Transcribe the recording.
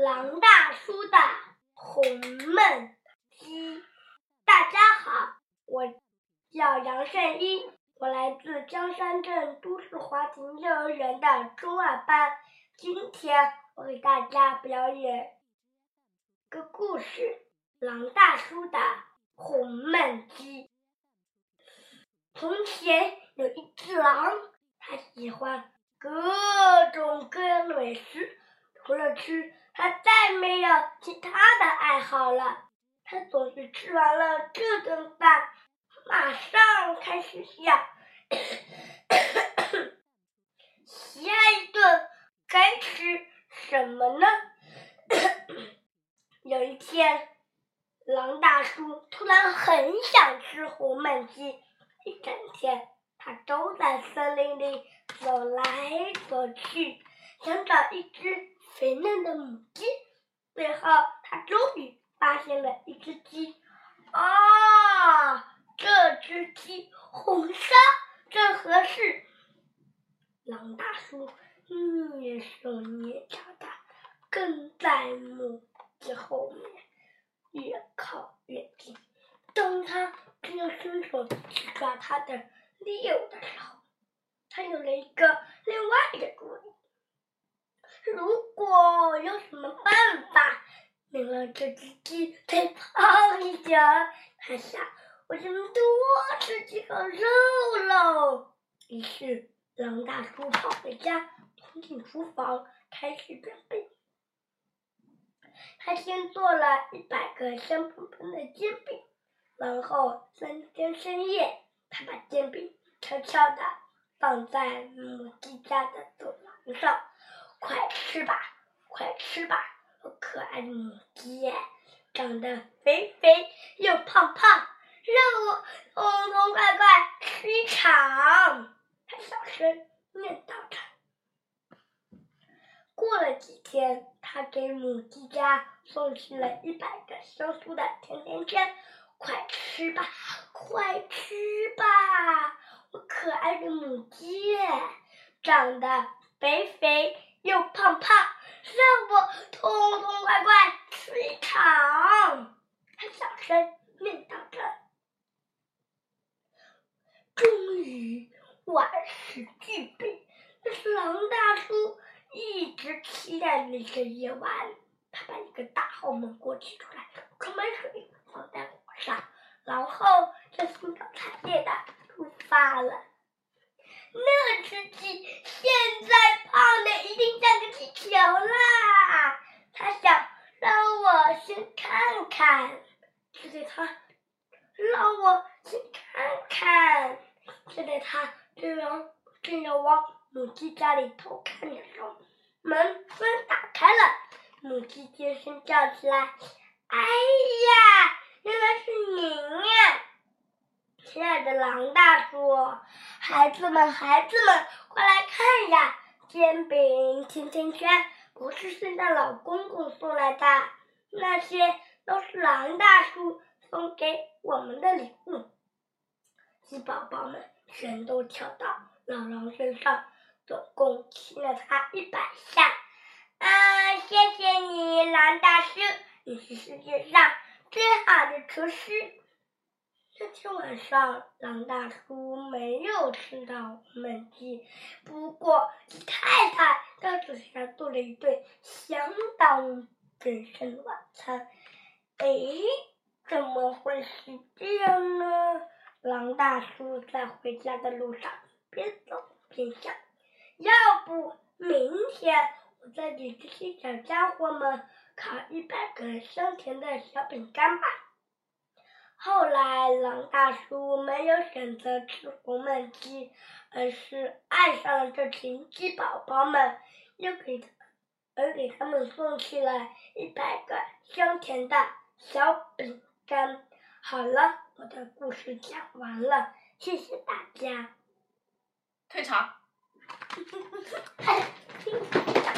狼大叔的红焖鸡。大家好，我叫杨胜一，我来自江山镇都市华庭幼儿园的中二班。今天我给大家表演个故事：狼大叔的红焖鸡。从前有一只狼，它喜欢各种各样的美食，除了吃。他再没有其他的爱好了。他总是吃完了这顿饭，马上开始想，下一顿该吃什么呢？有一天，狼大叔突然很想吃红焖鸡，一整天他都在森林里走来走去，想找一只。肥嫩的母鸡，最后他终于发现了一只鸡。啊，这只鸡红烧正合适。狼大叔蹑手蹑脚的跟在母鸡后面，越靠越近。当他正要伸手去抓它的猎物的时候，他有了一个另外的。果有什么办法能让这只鸡再胖一点儿，他想，我就能多吃几口肉喽。于是，狼大叔跑回家，冲进厨房，开始准备。他先做了一百个香喷喷的煎饼，然后三天深夜，他把煎饼悄悄地放在母鸡家的走廊上。快吃吧，快吃吧，我可爱的母鸡，长得肥肥又胖胖，让我痛痛快快吃一场。他小声念叨着。过了几天，他给母鸡家送去了一百个香酥的甜甜圈。快吃吧，快吃吧，我可爱的母鸡，长得肥肥。又胖胖，让我痛痛快快吃一场。他小声念叨着。终于万事俱备，这是狼大叔一直期待的一个夜晚。他把一个大号焖锅取出来，装满水，放在火上，然后就兴高采烈的出发了。那只鸡现在胖的已经像个气球啦！他想让我先看看，就在他让我先看看。就在他正要正要往母鸡家里偷看的时候，门突然打开了，母鸡尖声叫起来：“哎呀，原来是您呀！”亲爱的狼大叔，孩子们，孩子们，快来看呀！煎饼、甜甜圈不是圣诞老公公送来的，那些都是狼大叔送给我们的礼物。鸡宝宝们全都跳到老狼身上，总共亲了他一百下。啊，谢谢你，狼大叔，你是世界上最好的厨师。这天晚上，狼大叔没有吃到焖鸡，不过鸡太太倒是给他做了一顿相当丰盛的晚餐。哎，怎么会是这样呢？狼大叔在回家的路上边走边想：要不明天我再给这些小家伙们烤一百个香甜的小饼干吧。后来狼大叔没有选择吃红焖鸡，而是爱上了这群鸡宝宝们，又给他，而给他们送去了一百个香甜的小饼干。好了，我的故事讲完了，谢谢大家。退场。